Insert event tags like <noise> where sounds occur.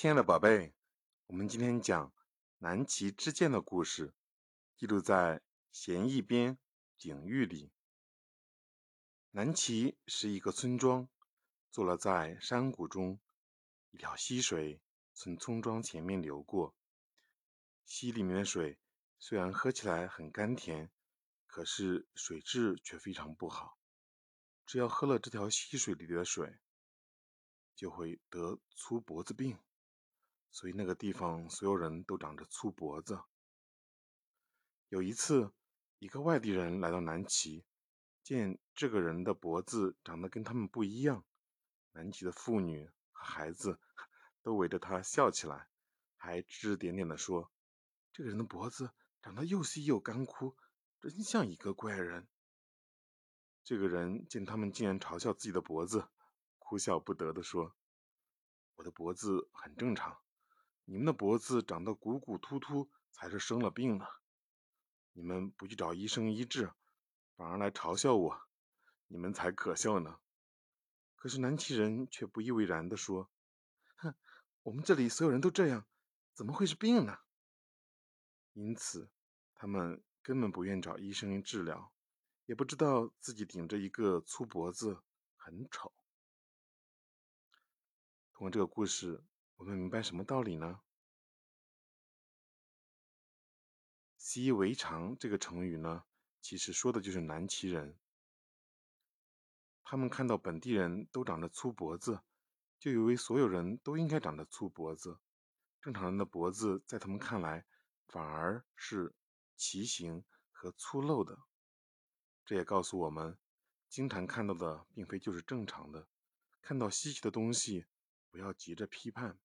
亲爱的宝贝，我们今天讲南齐之剑的故事，记录在《咸义编·景玉》里。南齐是一个村庄，坐落在山谷中，一条溪水从村庄前面流过。溪里面的水虽然喝起来很甘甜，可是水质却非常不好。只要喝了这条溪水里的水，就会得粗脖子病。所以那个地方所有人都长着粗脖子。有一次，一个外地人来到南齐，见这个人的脖子长得跟他们不一样，南齐的妇女和孩子 <laughs> 都围着他笑起来，还指指点点地说：“这个人的脖子长得又细又干枯，真像一个怪人。”这个人见他们竟然嘲笑自己的脖子，哭笑不得地说：“我的脖子很正常。”你们的脖子长得鼓鼓突突，才是生了病呢。你们不去找医生医治，反而来嘲笑我，你们才可笑呢。可是南齐人却不以为然地说：“哼，我们这里所有人都这样，怎么会是病呢？”因此，他们根本不愿找医生治疗，也不知道自己顶着一个粗脖子很丑。通过这个故事。我们明白什么道理呢？“习以为常”这个成语呢，其实说的就是南齐人。他们看到本地人都长着粗脖子，就以为所有人都应该长着粗脖子。正常人的脖子在他们看来反而是畸形和粗陋的。这也告诉我们，经常看到的并非就是正常的。看到稀奇的东西，不要急着批判。